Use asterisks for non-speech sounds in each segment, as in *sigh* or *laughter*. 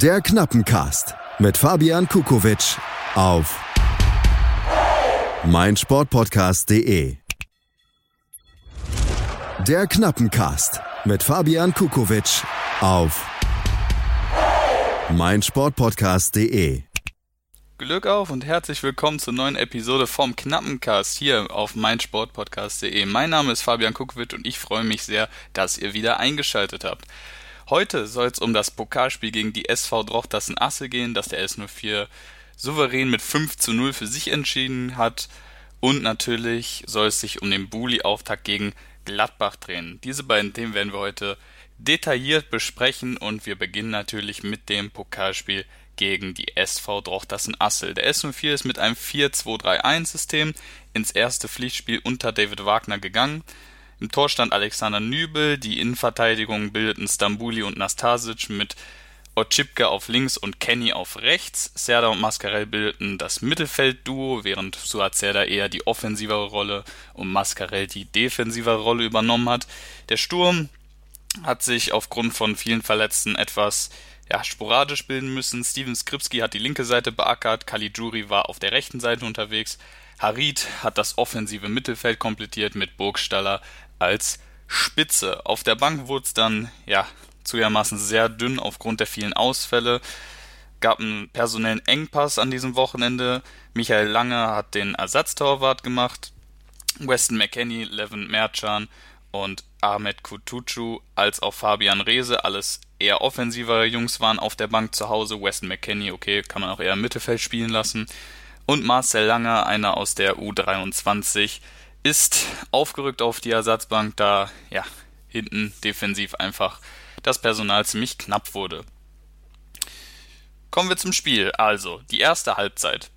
Der Knappencast mit Fabian Kukowitsch auf meinsportpodcast.de. Der Knappencast mit Fabian Kukowitsch auf meinsportpodcast.de. Glück auf und herzlich willkommen zur neuen Episode vom Knappencast hier auf meinsportpodcast.de. Mein Name ist Fabian Kukowitsch und ich freue mich sehr, dass ihr wieder eingeschaltet habt. Heute soll es um das Pokalspiel gegen die SV Drochtersen Asse gehen, das der S04 souverän mit 5 zu 0 für sich entschieden hat. Und natürlich soll es sich um den Bully-Auftakt gegen Gladbach drehen. Diese beiden Themen werden wir heute detailliert besprechen und wir beginnen natürlich mit dem Pokalspiel gegen die SV Drochtersen Assel. Der S04 ist mit einem 4-2-3-1-System ins erste Pflichtspiel unter David Wagner gegangen. Im Tor stand Alexander Nübel, die Innenverteidigung bildeten Stambuli und Nastasic mit Otschipka auf links und Kenny auf rechts. Serda und Mascarell bildeten das Mittelfeldduo, während Suazerda eher die offensivere Rolle und Mascarell die defensivere Rolle übernommen hat. Der Sturm hat sich aufgrund von vielen Verletzten etwas ja, sporadisch bilden müssen. Steven Skripski hat die linke Seite beackert, Caligiuri war auf der rechten Seite unterwegs. Harid hat das offensive Mittelfeld komplettiert mit Burgstaller als Spitze. Auf der Bank wurde es dann, ja, zugegebenermaßen sehr dünn aufgrund der vielen Ausfälle. Gab einen personellen Engpass an diesem Wochenende. Michael Lange hat den Ersatztorwart gemacht. Weston McKenney, Levin Merchan und Ahmed Kutucu als auch Fabian Rehse, alles eher offensivere Jungs waren auf der Bank zu Hause. Weston McKenney, okay, kann man auch eher im Mittelfeld spielen lassen. Und Marcel Langer, einer aus der U23, ist aufgerückt auf die Ersatzbank, da ja hinten defensiv einfach das Personal ziemlich knapp wurde. Kommen wir zum Spiel. Also, die erste Halbzeit.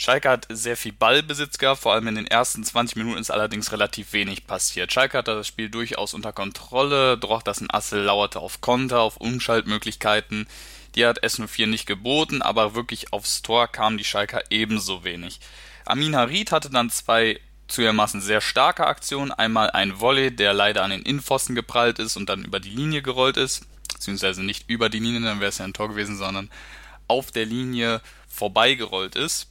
Schalke hat sehr viel Ballbesitz gehabt, vor allem in den ersten 20 Minuten ist allerdings relativ wenig passiert. Schalke hatte das Spiel durchaus unter Kontrolle, doch das in Assel lauerte auf Konter, auf Umschaltmöglichkeiten. Die hat S04 nicht geboten, aber wirklich aufs Tor kamen die Schalker ebenso wenig. Amin Harid hatte dann zwei zugegebenermaßen sehr starke Aktionen. Einmal ein Volley, der leider an den Innenpfosten geprallt ist und dann über die Linie gerollt ist. Beziehungsweise nicht über die Linie, dann wäre es ja ein Tor gewesen, sondern auf der Linie vorbeigerollt ist.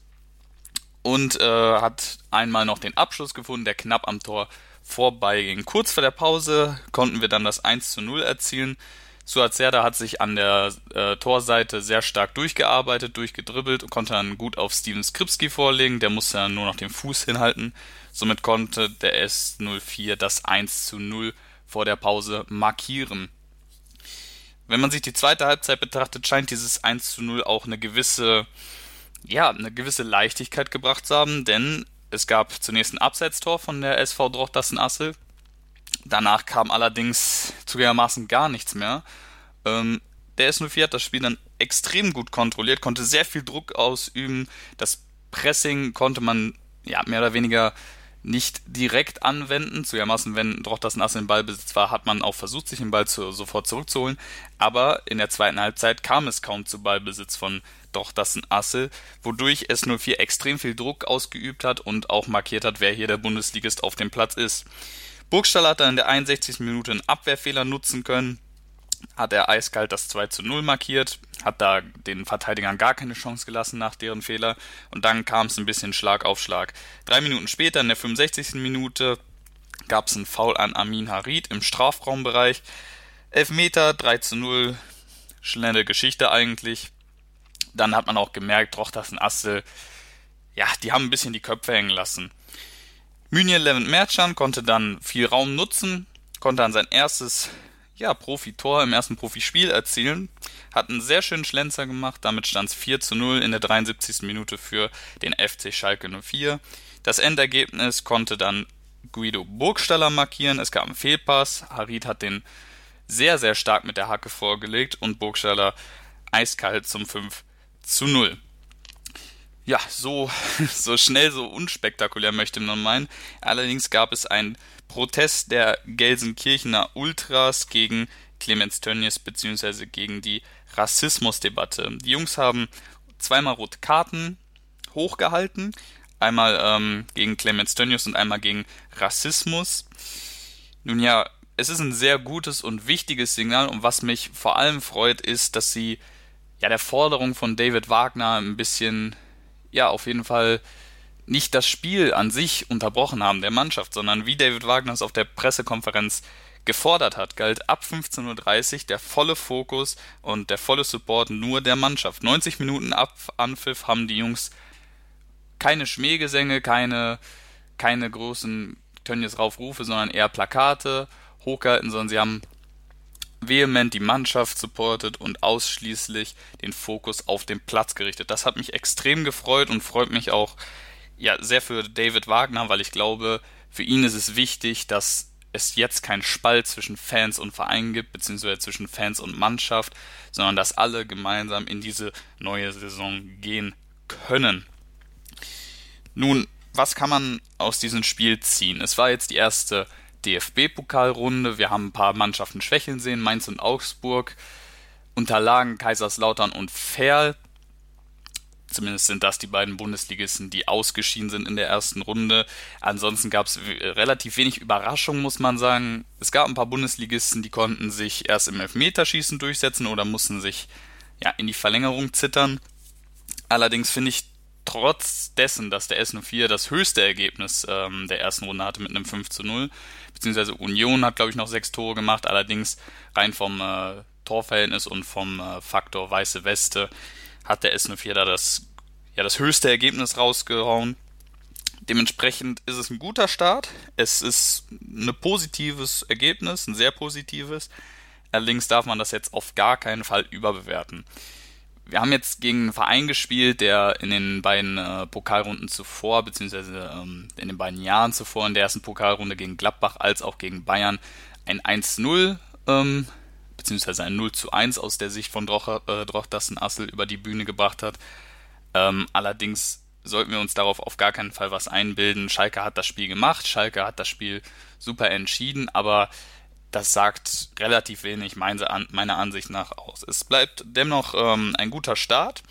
Und äh, hat einmal noch den Abschluss gefunden, der knapp am Tor vorbeiging. Kurz vor der Pause konnten wir dann das 1 zu 0 erzielen. Suazerda hat sich an der äh, Torseite sehr stark durchgearbeitet, durchgedribbelt und konnte dann gut auf Steven Skripski vorlegen. Der musste dann nur noch den Fuß hinhalten. Somit konnte der S04 das 1 zu 0 vor der Pause markieren. Wenn man sich die zweite Halbzeit betrachtet, scheint dieses 1 zu 0 auch eine gewisse, ja, eine gewisse Leichtigkeit gebracht zu haben, denn es gab zunächst ein Abseitstor von der SV Drochtersen-Assel, Danach kam allerdings zugegebenermaßen gar nichts mehr. Ähm, der S04 hat das Spiel dann extrem gut kontrolliert, konnte sehr viel Druck ausüben. Das Pressing konnte man ja mehr oder weniger nicht direkt anwenden. Zugegebenermaßen, wenn doch das Ass im Ballbesitz war, hat man auch versucht, sich den Ball zu, sofort zurückzuholen. Aber in der zweiten Halbzeit kam es kaum zu Ballbesitz von doch das Asse, wodurch S04 extrem viel Druck ausgeübt hat und auch markiert hat, wer hier der Bundesligist auf dem Platz ist. Burgstall hat dann in der 61. Minute einen Abwehrfehler nutzen können, hat er eiskalt das 2 zu 0 markiert, hat da den Verteidigern gar keine Chance gelassen nach deren Fehler und dann kam es ein bisschen Schlag auf Schlag. Drei Minuten später, in der 65. Minute, gab es einen Foul an Amin Harid im Strafraumbereich. Elfmeter, 3 zu 0, schnelle Geschichte eigentlich. Dann hat man auch gemerkt, Trochtersen Astel, ja, die haben ein bisschen die Köpfe hängen lassen. Münir Levent Merchan konnte dann viel Raum nutzen, konnte dann sein erstes ja, Profitor im ersten Profispiel erzielen, hat einen sehr schönen Schlenzer gemacht, damit stand es 4 zu 0 in der 73. Minute für den FC Schalke 04. Das Endergebnis konnte dann Guido Burgstaller markieren, es gab einen Fehlpass, Harid hat den sehr, sehr stark mit der Hacke vorgelegt und Burgstaller eiskalt zum 5 zu 0 ja, so, *laughs* so schnell, so unspektakulär möchte man meinen. Allerdings gab es einen Protest der Gelsenkirchener Ultras gegen Clemens Tönnies bzw. gegen die Rassismusdebatte. Die Jungs haben zweimal rote Karten hochgehalten, einmal ähm, gegen Clemens Tönnies und einmal gegen Rassismus. Nun ja, es ist ein sehr gutes und wichtiges Signal und was mich vor allem freut, ist, dass sie ja, der Forderung von David Wagner ein bisschen, ja, auf jeden Fall nicht das Spiel an sich unterbrochen haben der Mannschaft, sondern wie David Wagner es auf der Pressekonferenz gefordert hat, galt ab 15.30 Uhr der volle Fokus und der volle Support nur der Mannschaft. 90 Minuten ab Anpfiff haben die Jungs keine Schmähgesänge, keine, keine großen Tönnies Raufrufe, sondern eher Plakate hochgehalten, sondern sie haben vehement die Mannschaft supportet und ausschließlich den Fokus auf den Platz gerichtet. Das hat mich extrem gefreut und freut mich auch ja sehr für David Wagner, weil ich glaube, für ihn ist es wichtig, dass es jetzt keinen Spalt zwischen Fans und Verein gibt, beziehungsweise zwischen Fans und Mannschaft, sondern dass alle gemeinsam in diese neue Saison gehen können. Nun, was kann man aus diesem Spiel ziehen? Es war jetzt die erste DFB-Pokalrunde. Wir haben ein paar Mannschaften schwächeln sehen. Mainz und Augsburg unterlagen Kaiserslautern und Ferl. Zumindest sind das die beiden Bundesligisten, die ausgeschieden sind in der ersten Runde. Ansonsten gab es relativ wenig Überraschung, muss man sagen. Es gab ein paar Bundesligisten, die konnten sich erst im Elfmeterschießen durchsetzen oder mussten sich ja, in die Verlängerung zittern. Allerdings finde ich trotz dessen, dass der S04 das höchste Ergebnis ähm, der ersten Runde hatte mit einem 5 zu 0, beziehungsweise Union hat, glaube ich, noch sechs Tore gemacht, allerdings rein vom äh, Torverhältnis und vom äh, Faktor weiße Weste hat der S04 da das, ja, das höchste Ergebnis rausgehauen. Dementsprechend ist es ein guter Start. Es ist ein positives Ergebnis, ein sehr positives. Allerdings darf man das jetzt auf gar keinen Fall überbewerten wir haben jetzt gegen einen Verein gespielt, der in den beiden äh, Pokalrunden zuvor, beziehungsweise ähm, in den beiden Jahren zuvor, in der ersten Pokalrunde gegen Gladbach als auch gegen Bayern, ein 1-0, ähm, beziehungsweise ein 0 zu 1 aus der Sicht von Droch, äh, Drochdassen Assel über die Bühne gebracht hat. Ähm, allerdings sollten wir uns darauf auf gar keinen Fall was einbilden. Schalke hat das Spiel gemacht, Schalke hat das Spiel super entschieden, aber das sagt relativ wenig meiner Ansicht nach aus. Es bleibt dennoch ähm, ein guter Start.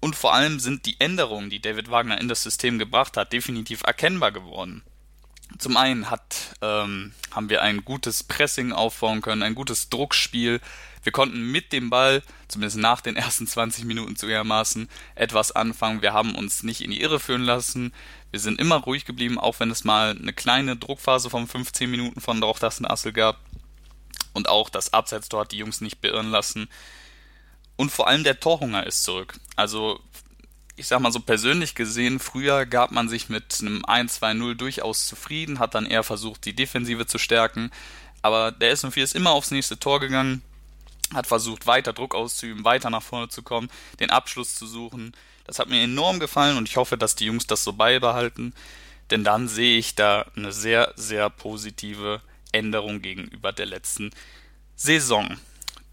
Und vor allem sind die Änderungen, die David Wagner in das System gebracht hat, definitiv erkennbar geworden. Zum einen hat, ähm, haben wir ein gutes Pressing aufbauen können, ein gutes Druckspiel. Wir konnten mit dem Ball, zumindest nach den ersten 20 Minuten zugegebenermaßen, etwas anfangen. Wir haben uns nicht in die Irre führen lassen. Wir sind immer ruhig geblieben, auch wenn es mal eine kleine Druckphase von 15 Minuten von Assel gab. Und auch das Abseitstor hat die Jungs nicht beirren lassen. Und vor allem der Torhunger ist zurück. Also, ich sag mal so persönlich gesehen, früher gab man sich mit einem 1-2-0 durchaus zufrieden, hat dann eher versucht, die Defensive zu stärken. Aber der S4 ist immer aufs nächste Tor gegangen, hat versucht, weiter Druck auszuüben, weiter nach vorne zu kommen, den Abschluss zu suchen. Das hat mir enorm gefallen und ich hoffe, dass die Jungs das so beibehalten, denn dann sehe ich da eine sehr, sehr positive Änderung gegenüber der letzten Saison.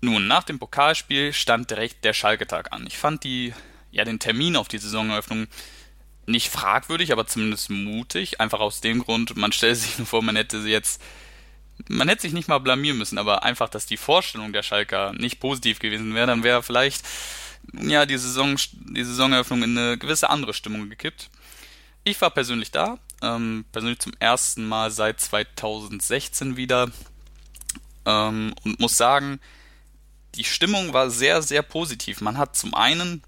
Nun, nach dem Pokalspiel stand direkt der Schalke-Tag an. Ich fand die, ja, den Termin auf die Saisoneröffnung nicht fragwürdig, aber zumindest mutig. Einfach aus dem Grund, man stellt sich *laughs* nur vor, man hätte sie jetzt man hätte sich nicht mal blamieren müssen, aber einfach, dass die Vorstellung der Schalker nicht positiv gewesen wäre, dann wäre vielleicht ja die Saison die Saisoneröffnung in eine gewisse andere Stimmung gekippt. Ich war persönlich da, ähm, persönlich zum ersten Mal seit 2016 wieder ähm, und muss sagen, die Stimmung war sehr, sehr positiv. Man hat zum einen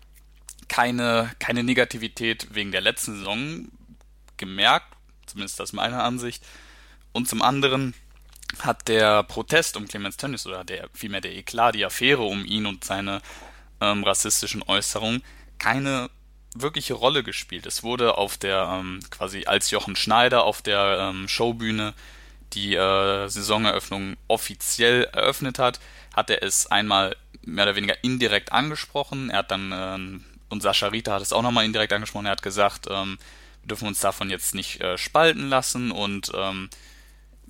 keine, keine Negativität wegen der letzten Saison gemerkt, zumindest aus meiner Ansicht, und zum anderen hat der Protest um Clemens Tönnies oder der vielmehr der Eklat, die Affäre um ihn und seine ähm, rassistischen Äußerungen keine wirkliche Rolle gespielt. Es wurde auf der ähm, quasi als Jochen Schneider auf der ähm, Showbühne die äh, Saisoneröffnung offiziell eröffnet hat, hat er es einmal mehr oder weniger indirekt angesprochen. Er hat dann äh, und Sascha Rita hat es auch nochmal indirekt angesprochen. Er hat gesagt, ähm, wir dürfen uns davon jetzt nicht äh, spalten lassen und ähm,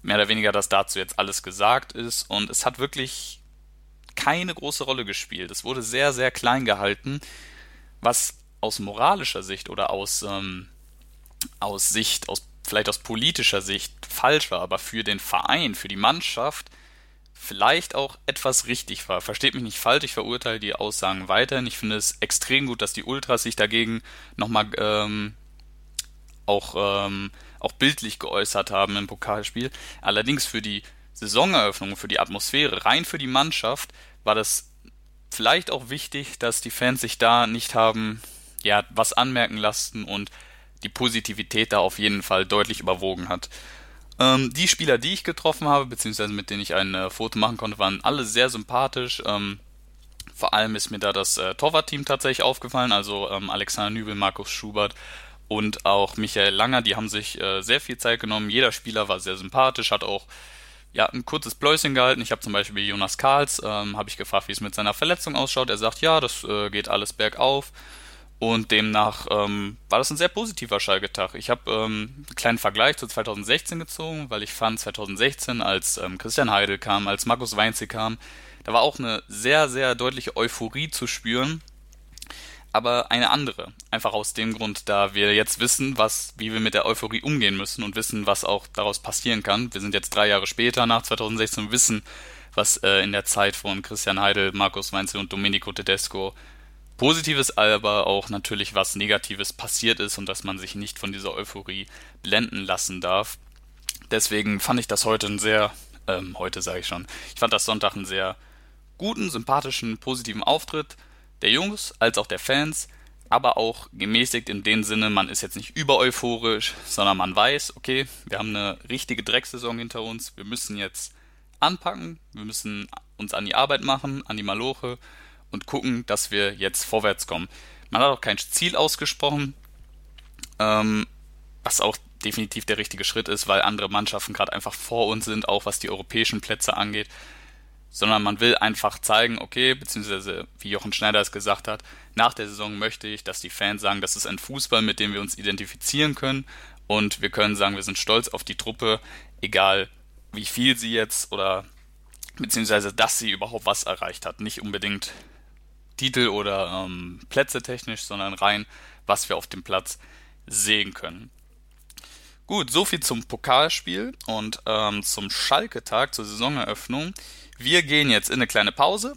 mehr oder weniger, dass dazu jetzt alles gesagt ist. Und es hat wirklich keine große Rolle gespielt. Es wurde sehr, sehr klein gehalten, was aus moralischer Sicht oder aus, ähm, aus Sicht, aus, vielleicht aus politischer Sicht falsch war, aber für den Verein, für die Mannschaft vielleicht auch etwas richtig war. Versteht mich nicht falsch, ich verurteile die Aussagen weiterhin. Ich finde es extrem gut, dass die Ultras sich dagegen nochmal ähm, auch ähm, auch bildlich geäußert haben im Pokalspiel. Allerdings für die Saisoneröffnung, für die Atmosphäre, rein für die Mannschaft, war das vielleicht auch wichtig, dass die Fans sich da nicht haben, ja, was anmerken lassen und die Positivität da auf jeden Fall deutlich überwogen hat. Ähm, die Spieler, die ich getroffen habe, beziehungsweise mit denen ich ein äh, Foto machen konnte, waren alle sehr sympathisch. Ähm, vor allem ist mir da das äh, Torwartteam tatsächlich aufgefallen, also ähm, Alexander Nübel, Markus Schubert und auch Michael Langer, die haben sich äh, sehr viel Zeit genommen. Jeder Spieler war sehr sympathisch, hat auch ja, ein kurzes Pläuschen gehalten. Ich habe zum Beispiel Jonas Karls, ähm, habe ich gefragt, wie es mit seiner Verletzung ausschaut. Er sagt, ja, das äh, geht alles bergauf. Und demnach ähm, war das ein sehr positiver Schalke-Tag. Ich habe ähm, einen kleinen Vergleich zu 2016 gezogen, weil ich fand, 2016, als ähm, Christian Heidel kam, als Markus Weinze kam, da war auch eine sehr, sehr deutliche Euphorie zu spüren, aber eine andere. Einfach aus dem Grund, da wir jetzt wissen, was, wie wir mit der Euphorie umgehen müssen und wissen, was auch daraus passieren kann. Wir sind jetzt drei Jahre später nach 2016 und wissen, was äh, in der Zeit von Christian Heidel, Markus Weinze und Domenico Tedesco Positives, aber auch natürlich was Negatives passiert ist und dass man sich nicht von dieser Euphorie blenden lassen darf. Deswegen fand ich das heute ein sehr, ähm, heute sage ich schon, ich fand das Sonntag einen sehr guten, sympathischen, positiven Auftritt der Jungs als auch der Fans, aber auch gemäßigt in dem Sinne, man ist jetzt nicht über euphorisch, sondern man weiß, okay, wir haben eine richtige Drecksaison hinter uns, wir müssen jetzt anpacken, wir müssen uns an die Arbeit machen, an die Maloche und gucken, dass wir jetzt vorwärts kommen. Man hat auch kein Ziel ausgesprochen, ähm, was auch definitiv der richtige Schritt ist, weil andere Mannschaften gerade einfach vor uns sind, auch was die europäischen Plätze angeht. Sondern man will einfach zeigen, okay, beziehungsweise wie Jochen Schneider es gesagt hat, nach der Saison möchte ich, dass die Fans sagen, das ist ein Fußball, mit dem wir uns identifizieren können und wir können sagen, wir sind stolz auf die Truppe, egal wie viel sie jetzt oder beziehungsweise dass sie überhaupt was erreicht hat. Nicht unbedingt Titel oder ähm, Plätze technisch, sondern rein, was wir auf dem Platz sehen können. Gut, soviel zum Pokalspiel und ähm, zum Schalke-Tag, zur Saisoneröffnung. Wir gehen jetzt in eine kleine Pause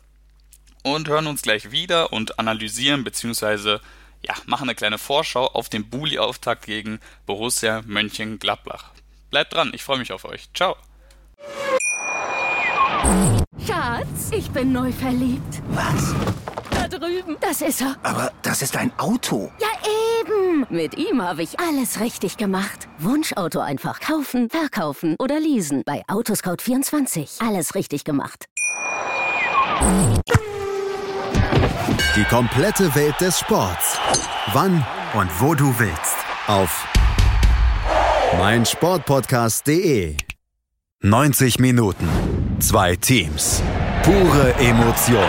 und hören uns gleich wieder und analysieren bzw. ja, machen eine kleine Vorschau auf den Bulli-Auftakt gegen Borussia Mönchengladbach. Bleibt dran, ich freue mich auf euch. Ciao. Schatz, ich bin neu verliebt. Was? Drüben. Das ist er. Aber das ist ein Auto. Ja, eben. Mit ihm habe ich alles richtig gemacht. Wunschauto einfach kaufen, verkaufen oder leasen. Bei Autoscout24. Alles richtig gemacht. Die komplette Welt des Sports. Wann und wo du willst. Auf meinsportpodcast.de. 90 Minuten. Zwei Teams. Pure Emotion.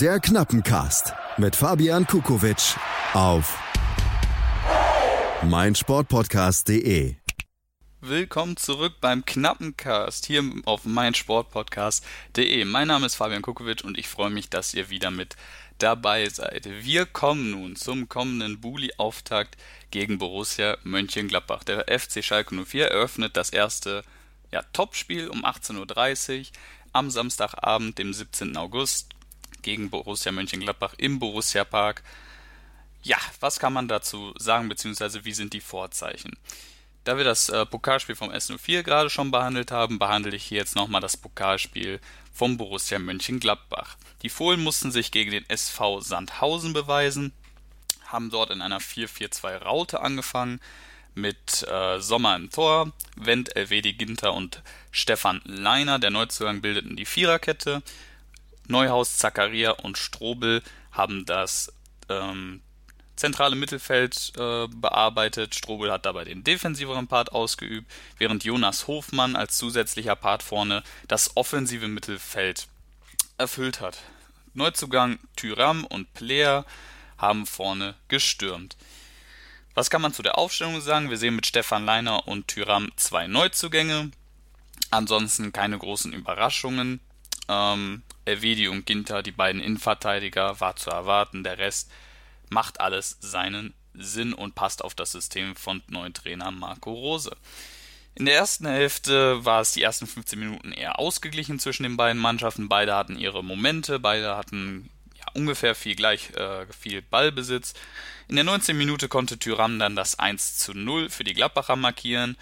Der Knappencast mit Fabian Kukowitsch auf meinsportpodcast.de. Willkommen zurück beim Knappencast hier auf meinsportpodcast.de. Mein Name ist Fabian Kukowitsch und ich freue mich, dass ihr wieder mit dabei seid. Wir kommen nun zum kommenden Bulli-Auftakt gegen Borussia Mönchengladbach. Der FC Schalke 04 eröffnet das erste ja, Topspiel um 18.30 Uhr am Samstagabend, dem 17. August gegen Borussia Mönchengladbach im Borussia Park. Ja, was kann man dazu sagen, beziehungsweise wie sind die Vorzeichen? Da wir das äh, Pokalspiel vom S04 gerade schon behandelt haben, behandle ich hier jetzt nochmal das Pokalspiel vom Borussia Mönchengladbach. Die Fohlen mussten sich gegen den SV Sandhausen beweisen, haben dort in einer 4-4-2 Raute angefangen, mit äh, Sommer im Tor, Wendt, Elvedi Ginter und Stefan Leiner, der Neuzugang, bildeten die Viererkette. Neuhaus, Zakaria und Strobel haben das ähm, zentrale Mittelfeld äh, bearbeitet. Strobel hat dabei den defensiveren Part ausgeübt, während Jonas Hofmann als zusätzlicher Part vorne das offensive Mittelfeld erfüllt hat. Neuzugang Tyram und Player haben vorne gestürmt. Was kann man zu der Aufstellung sagen? Wir sehen mit Stefan Leiner und Tyram zwei Neuzugänge. Ansonsten keine großen Überraschungen. Ähm, Elvedi und Ginter, die beiden Innenverteidiger, war zu erwarten. Der Rest macht alles seinen Sinn und passt auf das System von neuen Trainer Marco Rose. In der ersten Hälfte war es die ersten 15 Minuten eher ausgeglichen zwischen den beiden Mannschaften. Beide hatten ihre Momente, beide hatten ja, ungefähr viel gleich äh, viel Ballbesitz. In der 19. Minute konnte Tyram dann das 1 zu 0 für die Gladbacher markieren.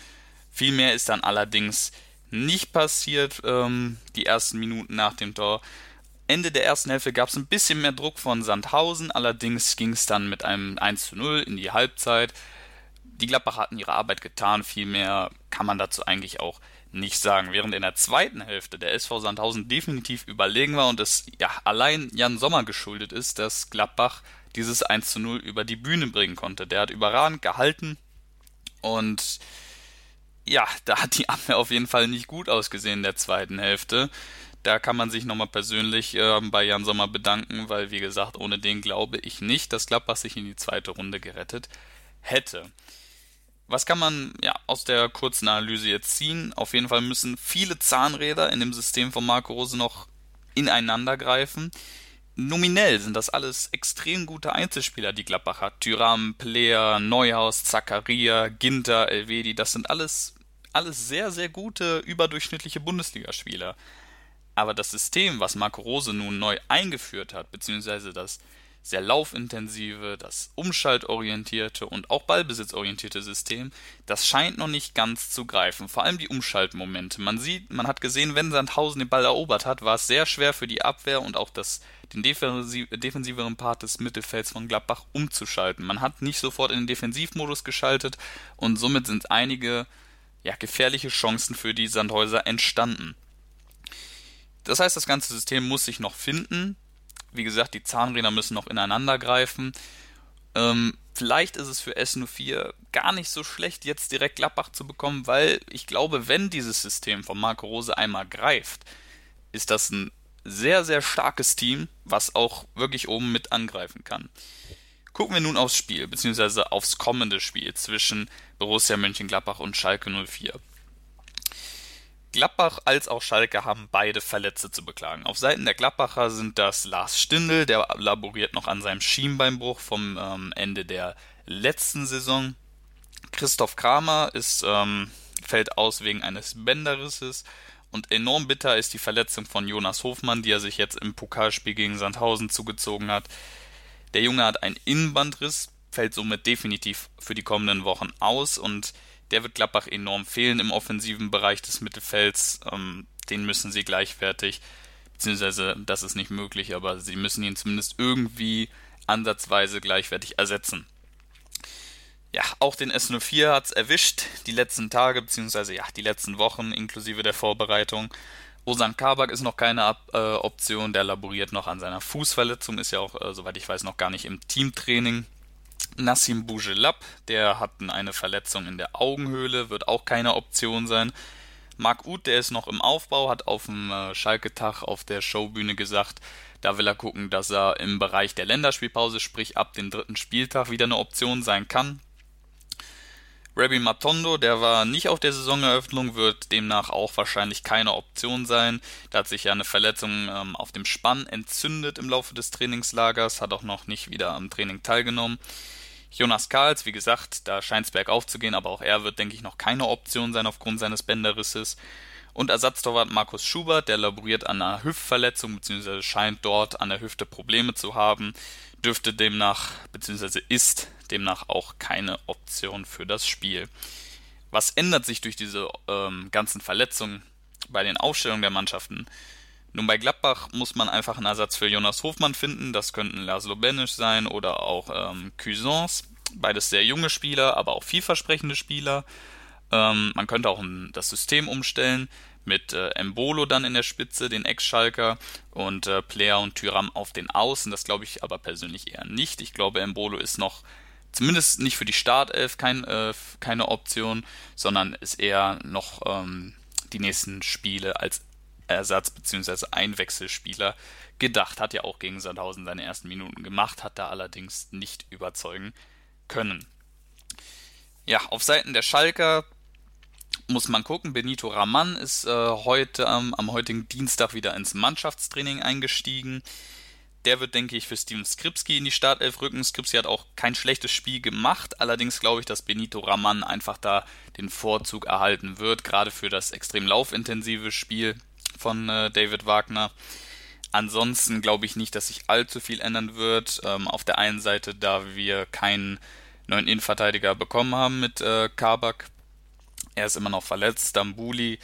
Viel mehr ist dann allerdings nicht passiert, ähm, die ersten Minuten nach dem Tor. Ende der ersten Hälfte gab es ein bisschen mehr Druck von Sandhausen, allerdings ging es dann mit einem 1 zu 0 in die Halbzeit. Die Gladbacher hatten ihre Arbeit getan, viel mehr kann man dazu eigentlich auch nicht sagen. Während in der zweiten Hälfte der SV Sandhausen definitiv überlegen war und es ja allein Jan Sommer geschuldet ist, dass Gladbach dieses 1 zu 0 über die Bühne bringen konnte. Der hat überragend gehalten und ja, da hat die Abwehr auf jeden Fall nicht gut ausgesehen in der zweiten Hälfte da kann man sich nochmal persönlich äh, bei Jan Sommer bedanken, weil, wie gesagt, ohne den glaube ich nicht, dass Gladbach sich in die zweite Runde gerettet hätte. Was kann man ja, aus der kurzen Analyse jetzt ziehen? Auf jeden Fall müssen viele Zahnräder in dem System von Marco Rose noch ineinander greifen. Nominell sind das alles extrem gute Einzelspieler, die Gladbach hat. Tyram, Player, Neuhaus, Zakaria, Ginter, Elvedi, das sind alles, alles sehr, sehr gute, überdurchschnittliche Bundesligaspieler. Aber das System, was Marco Rose nun neu eingeführt hat, beziehungsweise das sehr laufintensive, das umschaltorientierte und auch ballbesitzorientierte System, das scheint noch nicht ganz zu greifen. Vor allem die Umschaltmomente. Man sieht, man hat gesehen, wenn Sandhausen den Ball erobert hat, war es sehr schwer für die Abwehr und auch das, den defensiveren Part des Mittelfelds von Gladbach umzuschalten. Man hat nicht sofort in den Defensivmodus geschaltet und somit sind einige ja, gefährliche Chancen für die Sandhäuser entstanden. Das heißt, das ganze System muss sich noch finden. Wie gesagt, die Zahnräder müssen noch ineinander greifen. Ähm, vielleicht ist es für S04 gar nicht so schlecht, jetzt direkt Gladbach zu bekommen, weil ich glaube, wenn dieses System von Marco Rose einmal greift, ist das ein sehr, sehr starkes Team, was auch wirklich oben mit angreifen kann. Gucken wir nun aufs Spiel, beziehungsweise aufs kommende Spiel zwischen Borussia Mönchengladbach und Schalke 04. Gladbach als auch Schalke haben beide Verletzte zu beklagen. Auf Seiten der Gladbacher sind das Lars Stindl, der laboriert noch an seinem Schienbeinbruch vom ähm, Ende der letzten Saison. Christoph Kramer ist, ähm, fällt aus wegen eines Bänderrisses. Und enorm bitter ist die Verletzung von Jonas Hofmann, die er sich jetzt im Pokalspiel gegen Sandhausen zugezogen hat. Der Junge hat einen Innenbandriss, fällt somit definitiv für die kommenden Wochen aus und der wird Gladbach enorm fehlen im offensiven Bereich des Mittelfelds. Ähm, den müssen sie gleichwertig, beziehungsweise das ist nicht möglich, aber sie müssen ihn zumindest irgendwie ansatzweise gleichwertig ersetzen. Ja, auch den S04 hat es erwischt, die letzten Tage, beziehungsweise ja, die letzten Wochen inklusive der Vorbereitung. Osan Kabak ist noch keine äh, Option, der laboriert noch an seiner Fußverletzung, ist ja auch, äh, soweit ich weiß, noch gar nicht im Teamtraining. Nassim Bougelab, der hat eine Verletzung in der Augenhöhle, wird auch keine Option sein. Marc Uth, der ist noch im Aufbau, hat auf dem äh, Schalke-Tag auf der Showbühne gesagt, da will er gucken, dass er im Bereich der Länderspielpause, sprich ab dem dritten Spieltag, wieder eine Option sein kann. Rabbi Matondo, der war nicht auf der Saisoneröffnung, wird demnach auch wahrscheinlich keine Option sein. Da hat sich ja eine Verletzung ähm, auf dem Spann entzündet im Laufe des Trainingslagers, hat auch noch nicht wieder am Training teilgenommen. Jonas Karls, wie gesagt, da scheint es bergauf zu gehen, aber auch er wird, denke ich, noch keine Option sein aufgrund seines Bänderrisses. Und Ersatztorwart Markus Schubert, der laboriert an einer Hüftverletzung, beziehungsweise scheint dort an der Hüfte Probleme zu haben, dürfte demnach, beziehungsweise ist demnach auch keine Option für das Spiel. Was ändert sich durch diese ähm, ganzen Verletzungen bei den Aufstellungen der Mannschaften? Nun, bei Gladbach muss man einfach einen Ersatz für Jonas Hofmann finden. Das könnten Laszlo Benisch sein oder auch ähm, Cuisance. Beides sehr junge Spieler, aber auch vielversprechende Spieler. Ähm, man könnte auch das System umstellen mit äh, Embolo dann in der Spitze, den Ex-Schalker und äh, Player und Tyram auf den Außen. Das glaube ich aber persönlich eher nicht. Ich glaube, Embolo ist noch zumindest nicht für die Startelf kein, äh, keine Option, sondern ist eher noch ähm, die nächsten Spiele als Ersatz- bzw. Einwechselspieler gedacht. Hat ja auch gegen Sandhausen seine ersten Minuten gemacht, hat da allerdings nicht überzeugen können. Ja, auf Seiten der Schalker muss man gucken. Benito Raman ist äh, heute ähm, am heutigen Dienstag wieder ins Mannschaftstraining eingestiegen. Der wird, denke ich, für Steven Skripski in die Startelf rücken. Skripski hat auch kein schlechtes Spiel gemacht. Allerdings glaube ich, dass Benito Raman einfach da den Vorzug erhalten wird, gerade für das extrem laufintensive Spiel von äh, David Wagner. Ansonsten glaube ich nicht, dass sich allzu viel ändern wird. Ähm, auf der einen Seite, da wir keinen neuen Innenverteidiger bekommen haben mit äh, Kabak, er ist immer noch verletzt. Dambuli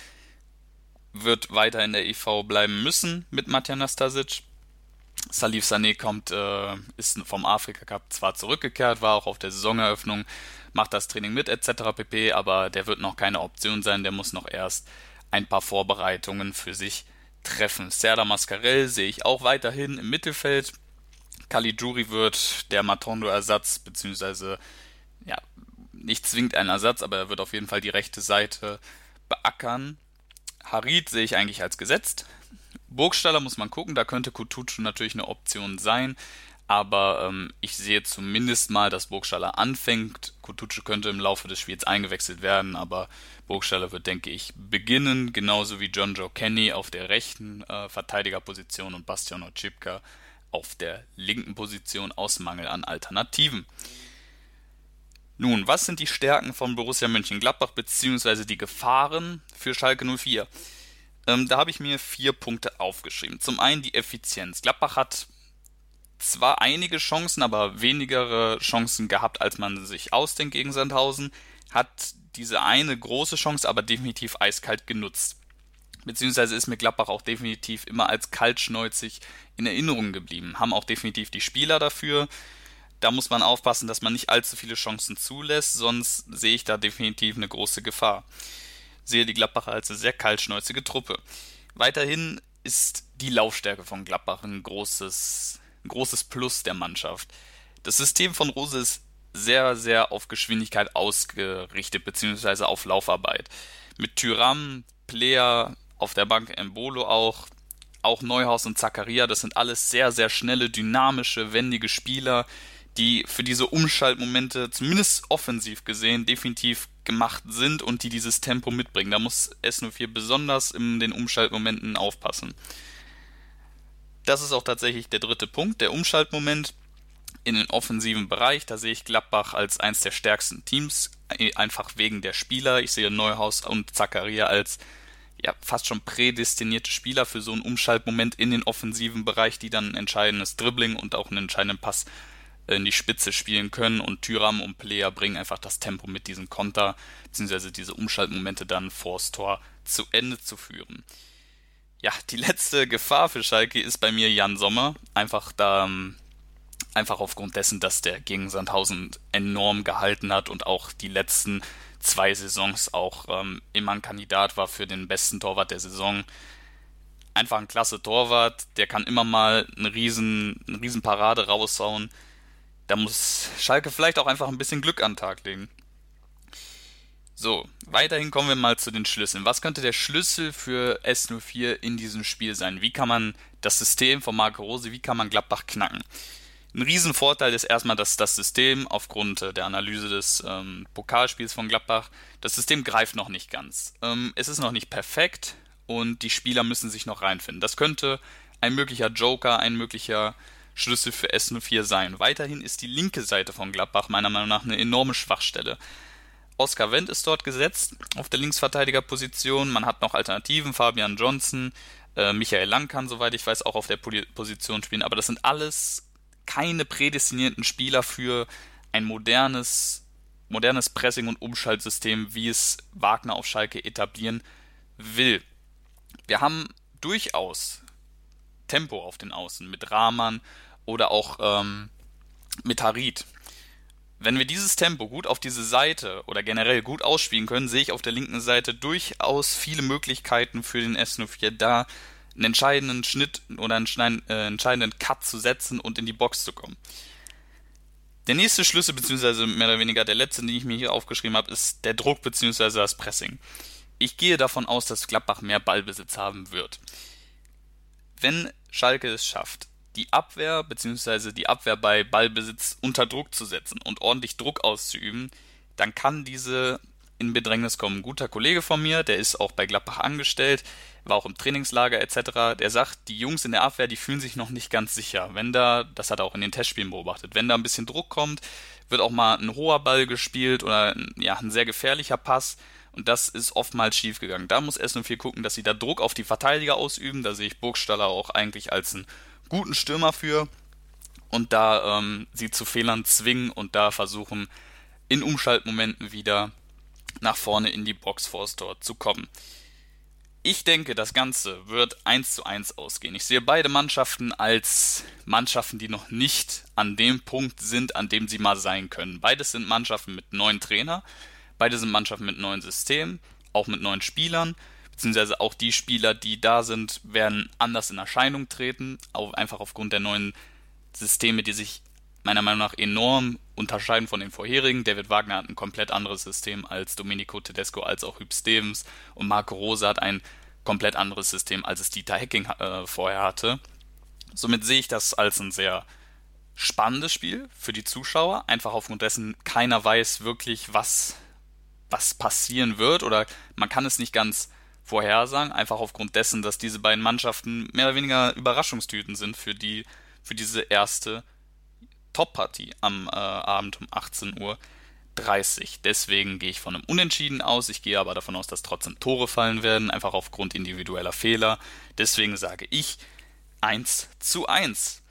wird weiter in der EV bleiben müssen mit Matja Nastasic. Salif Sané kommt, äh, ist vom Afrika Cup zwar zurückgekehrt, war auch auf der Saisoneröffnung, macht das Training mit etc. pp, aber der wird noch keine Option sein, der muss noch erst ein paar Vorbereitungen für sich treffen. Serda Mascarell sehe ich auch weiterhin im Mittelfeld. Caligiuri wird der Matondo-Ersatz, beziehungsweise ja, nicht zwingend ein Ersatz, aber er wird auf jeden Fall die rechte Seite beackern. Harid sehe ich eigentlich als gesetzt. Burgstaller muss man gucken, da könnte Kutucu natürlich eine Option sein, aber ähm, ich sehe zumindest mal, dass Burgstaller anfängt. Kutucu könnte im Laufe des Spiels eingewechselt werden, aber Burgstaller wird, denke ich, beginnen, genauso wie John Joe Kenny auf der rechten äh, Verteidigerposition und Bastian Ochipka auf der linken Position aus Mangel an Alternativen. Nun, was sind die Stärken von Borussia Mönchengladbach beziehungsweise die Gefahren für Schalke 04? Ähm, da habe ich mir vier Punkte aufgeschrieben. Zum einen die Effizienz. Gladbach hat zwar einige Chancen, aber weniger Chancen gehabt, als man sich ausdenkt gegen Sandhausen, hat diese eine große Chance aber definitiv eiskalt genutzt. Beziehungsweise ist mir Gladbach auch definitiv immer als kaltschneuzig in Erinnerung geblieben. Haben auch definitiv die Spieler dafür da muss man aufpassen, dass man nicht allzu viele Chancen zulässt, sonst sehe ich da definitiv eine große Gefahr. Sehe die Gladbacher als eine sehr kaltschnäuzige Truppe. Weiterhin ist die Laufstärke von Gladbach ein großes, ein großes Plus der Mannschaft. Das System von Rose ist sehr, sehr auf Geschwindigkeit ausgerichtet, beziehungsweise auf Laufarbeit. Mit Tyram, Player auf der Bank Embolo auch, auch Neuhaus und Zakaria, das sind alles sehr, sehr schnelle, dynamische, wendige Spieler, die für diese Umschaltmomente, zumindest offensiv gesehen, definitiv gemacht sind und die dieses Tempo mitbringen. Da muss S04 besonders in den Umschaltmomenten aufpassen. Das ist auch tatsächlich der dritte Punkt, der Umschaltmoment in den offensiven Bereich. Da sehe ich Gladbach als eins der stärksten Teams, einfach wegen der Spieler. Ich sehe Neuhaus und Zakaria als ja, fast schon prädestinierte Spieler für so einen Umschaltmoment in den offensiven Bereich, die dann ein entscheidendes Dribbling und auch einen entscheidenden Pass in die Spitze spielen können und Tyram und Player bringen einfach das Tempo mit diesem Konter, beziehungsweise diese Umschaltmomente dann vors Tor zu Ende zu führen. Ja, die letzte Gefahr für Schalke ist bei mir Jan Sommer. Einfach da, einfach aufgrund dessen, dass der gegen Sandhausen enorm gehalten hat und auch die letzten zwei Saisons auch ähm, immer ein Kandidat war für den besten Torwart der Saison. Einfach ein klasse Torwart, der kann immer mal eine riesen, eine riesen Parade raushauen da muss Schalke vielleicht auch einfach ein bisschen Glück an den Tag legen. So, weiterhin kommen wir mal zu den Schlüsseln. Was könnte der Schlüssel für S04 in diesem Spiel sein? Wie kann man das System von Marco Rose, wie kann man Gladbach knacken? Ein Riesenvorteil ist erstmal, dass das System aufgrund der Analyse des ähm, Pokalspiels von Gladbach, das System greift noch nicht ganz. Ähm, es ist noch nicht perfekt und die Spieler müssen sich noch reinfinden. Das könnte ein möglicher Joker, ein möglicher Schlüssel für S04 sein. Weiterhin ist die linke Seite von Gladbach meiner Meinung nach eine enorme Schwachstelle. Oskar Wendt ist dort gesetzt auf der Linksverteidigerposition. Man hat noch Alternativen, Fabian Johnson, äh, Michael Lang kann, soweit ich weiß, auch auf der Position spielen. Aber das sind alles keine prädestinierten Spieler für ein modernes, modernes Pressing- und Umschaltsystem, wie es Wagner auf Schalke etablieren will. Wir haben durchaus Tempo auf den Außen mit Rahman oder auch ähm, Harid. Wenn wir dieses Tempo gut auf diese Seite oder generell gut ausspielen können, sehe ich auf der linken Seite durchaus viele Möglichkeiten für den S04 da, einen entscheidenden Schnitt oder einen äh, entscheidenden Cut zu setzen und in die Box zu kommen. Der nächste Schlüssel, beziehungsweise mehr oder weniger der letzte, den ich mir hier aufgeschrieben habe, ist der Druck, beziehungsweise das Pressing. Ich gehe davon aus, dass Gladbach mehr Ballbesitz haben wird. Wenn Schalke es schafft, die Abwehr bzw. die Abwehr bei Ballbesitz unter Druck zu setzen und ordentlich Druck auszuüben, dann kann diese in Bedrängnis kommen. Ein guter Kollege von mir, der ist auch bei Gladbach angestellt, war auch im Trainingslager etc. Der sagt, die Jungs in der Abwehr, die fühlen sich noch nicht ganz sicher. Wenn da, das hat er auch in den Testspielen beobachtet, wenn da ein bisschen Druck kommt, wird auch mal ein hoher Ball gespielt oder ja, ein sehr gefährlicher Pass. Und das ist oftmals schiefgegangen. Da muss S04 gucken, dass sie da Druck auf die Verteidiger ausüben. Da sehe ich Burgstaller auch eigentlich als einen guten Stürmer für. Und da ähm, sie zu Fehlern zwingen und da versuchen, in Umschaltmomenten wieder nach vorne in die Box vor Tor zu kommen. Ich denke, das Ganze wird 1 zu 1 ausgehen. Ich sehe beide Mannschaften als Mannschaften, die noch nicht an dem Punkt sind, an dem sie mal sein können. Beides sind Mannschaften mit neuen Trainer, beide sind Mannschaften mit neuen Systemen, auch mit neuen Spielern, beziehungsweise auch die Spieler, die da sind, werden anders in Erscheinung treten, auch einfach aufgrund der neuen Systeme, die sich meiner Meinung nach enorm unterscheiden von den vorherigen. David Wagner hat ein komplett anderes System als Domenico Tedesco, als auch Hüb Stevens und Marco Rose hat ein komplett anderes System, als es Dieter Hecking äh, vorher hatte. Somit sehe ich das als ein sehr spannendes Spiel für die Zuschauer, einfach aufgrund dessen keiner weiß wirklich, was, was passieren wird oder man kann es nicht ganz vorhersagen, einfach aufgrund dessen, dass diese beiden Mannschaften mehr oder weniger Überraschungstüten sind für die für diese erste Top-Partie am äh, Abend um 18 Uhr. 30. Deswegen gehe ich von einem Unentschieden aus. Ich gehe aber davon aus, dass trotzdem Tore fallen werden, einfach aufgrund individueller Fehler. Deswegen sage ich 1 zu 1.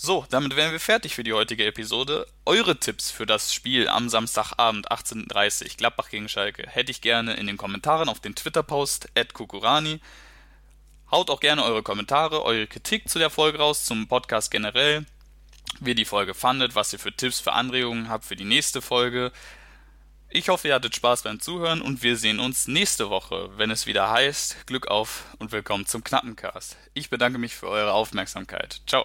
So, damit wären wir fertig für die heutige Episode. Eure Tipps für das Spiel am Samstagabend 18.30 Uhr Gladbach gegen Schalke hätte ich gerne in den Kommentaren auf den Twitter-Post Kukurani. Haut auch gerne eure Kommentare, eure Kritik zu der Folge raus, zum Podcast generell wie ihr die Folge fandet, was ihr für Tipps, für Anregungen habt für die nächste Folge. Ich hoffe, ihr hattet Spaß beim Zuhören und wir sehen uns nächste Woche, wenn es wieder heißt, Glück auf und willkommen zum Knappencast. Ich bedanke mich für eure Aufmerksamkeit. Ciao.